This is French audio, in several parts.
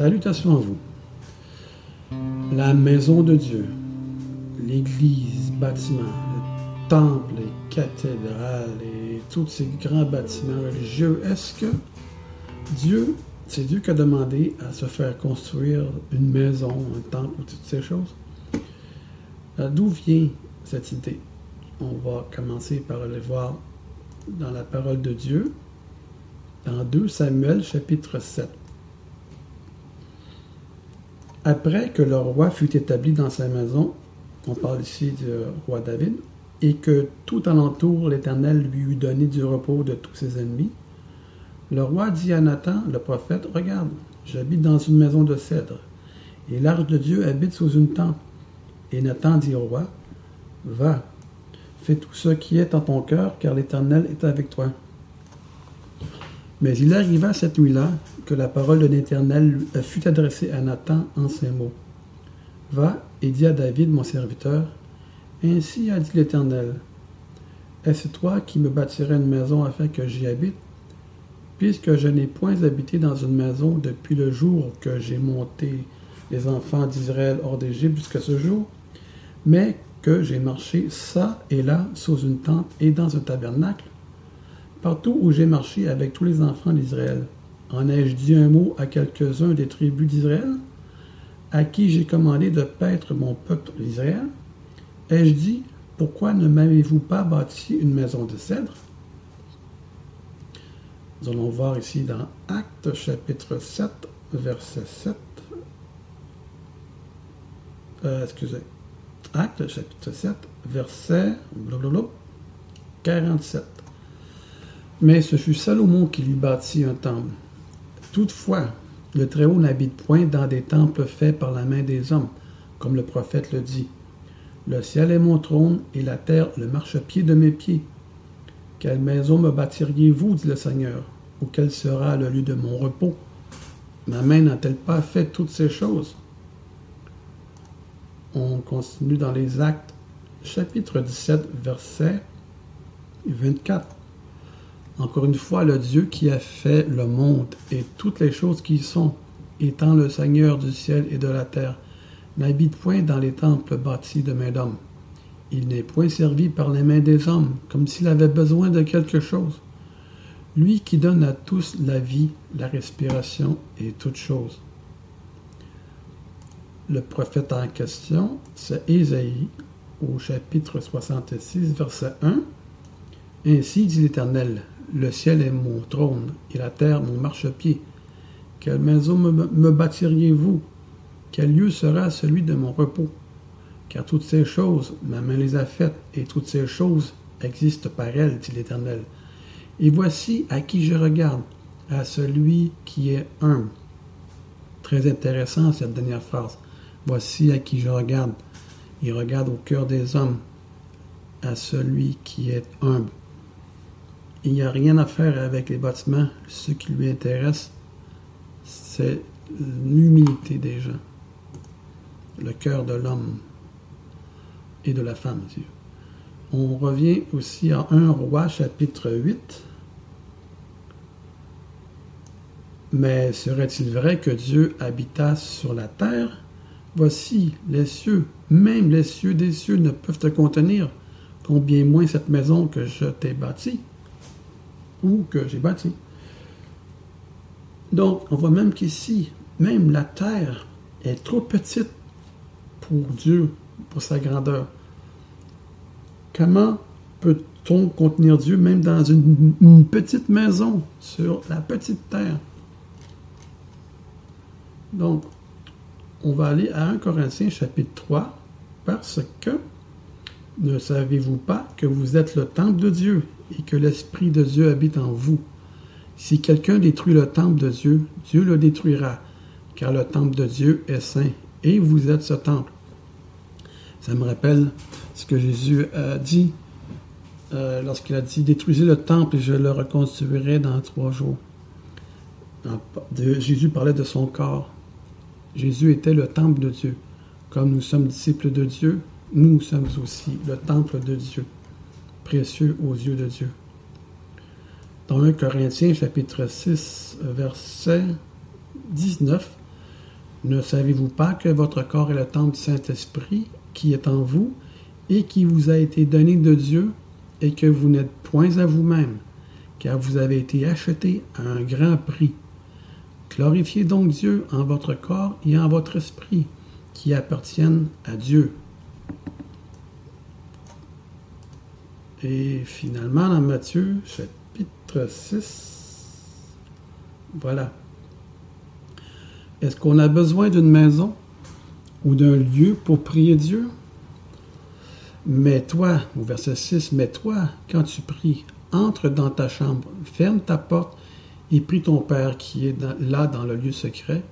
Salutations à vous. La maison de Dieu, l'église, bâtiment, le temple, les cathédrales et tous ces grands bâtiments religieux, est-ce que Dieu, c'est Dieu qui a demandé à se faire construire une maison, un temple, toutes ces choses? Euh, d'où vient cette idée? On va commencer par aller voir dans la parole de Dieu, dans 2 Samuel chapitre 7. Après que le roi fut établi dans sa maison, on parle ici du roi David, et que tout alentour l'Éternel lui eut donné du repos de tous ses ennemis, le roi dit à Nathan, le prophète, Regarde, j'habite dans une maison de cèdre, et l'arche de Dieu habite sous une tente. Et Nathan dit au roi, Va, fais tout ce qui est en ton cœur, car l'Éternel est avec toi. Mais il arriva cette nuit-là que la parole de l'Éternel fut adressée à Nathan en ces mots. Va et dis à David, mon serviteur, Ainsi a dit l'Éternel, Est-ce toi qui me bâtirais une maison afin que j'y habite Puisque je n'ai point habité dans une maison depuis le jour que j'ai monté les enfants d'Israël hors d'Égypte jusqu'à ce jour, mais que j'ai marché ça et là sous une tente et dans un tabernacle, partout où j'ai marché avec tous les enfants d'Israël. En ai-je dit un mot à quelques-uns des tribus d'Israël, à qui j'ai commandé de paître mon peuple d'Israël? Ai-je dit, pourquoi ne m'avez-vous pas bâti une maison de cèdre? Nous allons voir ici dans Actes chapitre 7, verset 7. Euh, excusez. Actes chapitre 7, verset 47. Mais ce fut Salomon qui lui bâtit un temple. Toutefois, le Très-Haut n'habite point dans des temples faits par la main des hommes, comme le prophète le dit. Le ciel est mon trône et la terre le marchepied de mes pieds. Quelle maison me bâtiriez-vous, dit le Seigneur, ou quel sera le lieu de mon repos? Ma main n'a-t-elle pas fait toutes ces choses? On continue dans les Actes, chapitre 17, verset 24. Encore une fois, le Dieu qui a fait le monde et toutes les choses qui y sont, étant le Seigneur du ciel et de la terre, n'habite point dans les temples bâtis de main d'homme. Il n'est point servi par les mains des hommes, comme s'il avait besoin de quelque chose. Lui qui donne à tous la vie, la respiration et toutes choses. Le prophète en question, c'est Ésaïe, au chapitre 66, verset 1. Ainsi dit l'Éternel, le ciel est mon trône et la terre mon marchepied. Quelle maison me, bâtiriez-vous? Quel lieu sera celui de mon repos? Car toutes ces choses, ma main les a faites, et toutes ces choses existent par elle, dit l'Éternel. Et voici à qui je regarde, à celui qui est humble. Très intéressant cette dernière phrase. Voici à qui je regarde. Il regarde au cœur des hommes, à celui qui est humble. Il n'y a rien à faire avec les bâtiments. Ce qui lui intéresse, c'est l'humilité des gens, le cœur de l'homme et de la femme. Dieu. On revient aussi à 1 roi chapitre 8. Mais serait-il vrai que Dieu habita sur la terre? Voici les cieux, même les cieux des cieux ne peuvent te contenir, combien moins cette maison que je t'ai bâtie ou que j'ai bâti. Donc, on voit même qu'ici, même la terre est trop petite pour Dieu, pour sa grandeur. Comment peut-on contenir Dieu même dans une, une, petite maison sur la petite terre? Donc, on va aller à 1 Corinthiens chapitre 3 parce que ne savez-vous pas que vous êtes le temple de Dieu et que l'Esprit de Dieu habite en vous? Si quelqu'un détruit le temple de Dieu, Dieu le détruira, car le temple de Dieu est saint, et vous êtes ce temple. Ça me rappelle ce que Jésus a dit euh, lorsqu'il a dit Détruisez le temple et je le reconstruirai dans trois jours. Jésus parlait de son corps. Jésus était le temple de Dieu. Comme nous sommes disciples de Dieu, nous sommes aussi le temple de Dieu précieux aux yeux de Dieu. Dans 1 Corinthiens chapitre 6 verset 19, Ne savez-vous pas que votre corps est le temple du Saint-Esprit qui est en vous et qui vous a été donné de Dieu et que vous n'êtes point à vous-même, car vous avez été acheté à un grand prix? Glorifiez donc Dieu en votre corps et en votre esprit, qui appartiennent à Dieu. Et finalement, dans Matthieu, chapitre 6, voilà. Est-ce qu'on a besoin d'une maison ou d'un lieu pour prier Dieu? Mais toi, au verset 6, mais toi, quand tu pries, entre dans ta chambre, ferme ta porte et prie ton Père qui est là dans le lieu secret,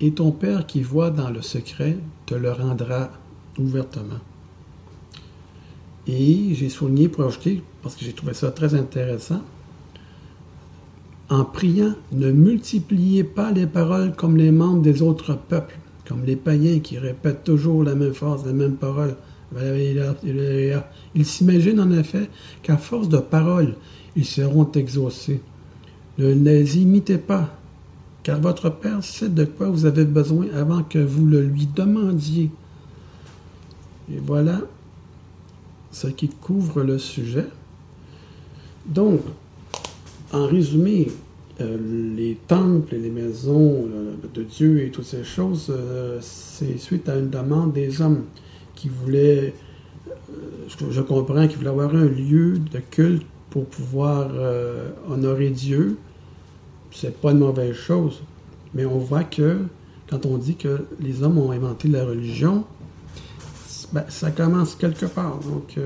et ton Père qui voit dans le secret te le rendra ouvertement. Et j'ai souligné pour parce que j'ai trouvé ça très intéressant, en priant, ne multipliez pas les paroles comme les membres des autres peuples, comme les païens qui répètent toujours la même phrase, la même parole. Ils s'imaginent en effet qu'à force de paroles, ils seront exaucés. Ne les imitez pas, car votre Père sait de quoi vous avez besoin avant que vous le lui demandiez. Et voilà ce qui couvre le sujet. Donc, en résumé, euh, les temples et les maisons euh, de Dieu et toutes ces choses, euh, c'est suite à une demande des hommes qui voulaient, je comprends, qui voulaient avoir un lieu de culte pour pouvoir honorer Dieu. C'est pas une mauvaise chose, mais on voit que quand on dit que les hommes ont inventé la religion, ben, ça commence quelque part. Donc,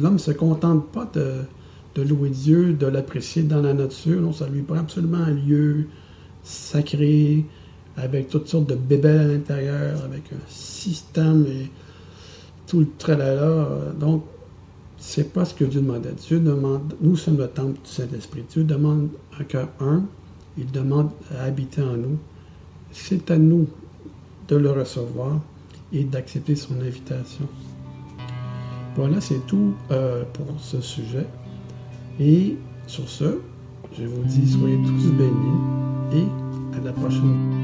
l'homme ne se contente pas de louer Dieu, de l'apprécier dans la nature. Non, ça lui prend absolument un lieu sacré, avec toutes sortes de bébés à l'intérieur, avec un système et tout le tralala. Donc, c'est pas ce que Dieu demande. Dieu demande, nous sommes le temple du Saint-Esprit. Dieu demande un cœur un, il demande à habiter en nous. C'est à nous de le recevoir et d'accepter son invitation. Voilà, c'est tout euh, pour ce sujet. Et sur ce, je vous dis soyez tous bénis et à la prochaine.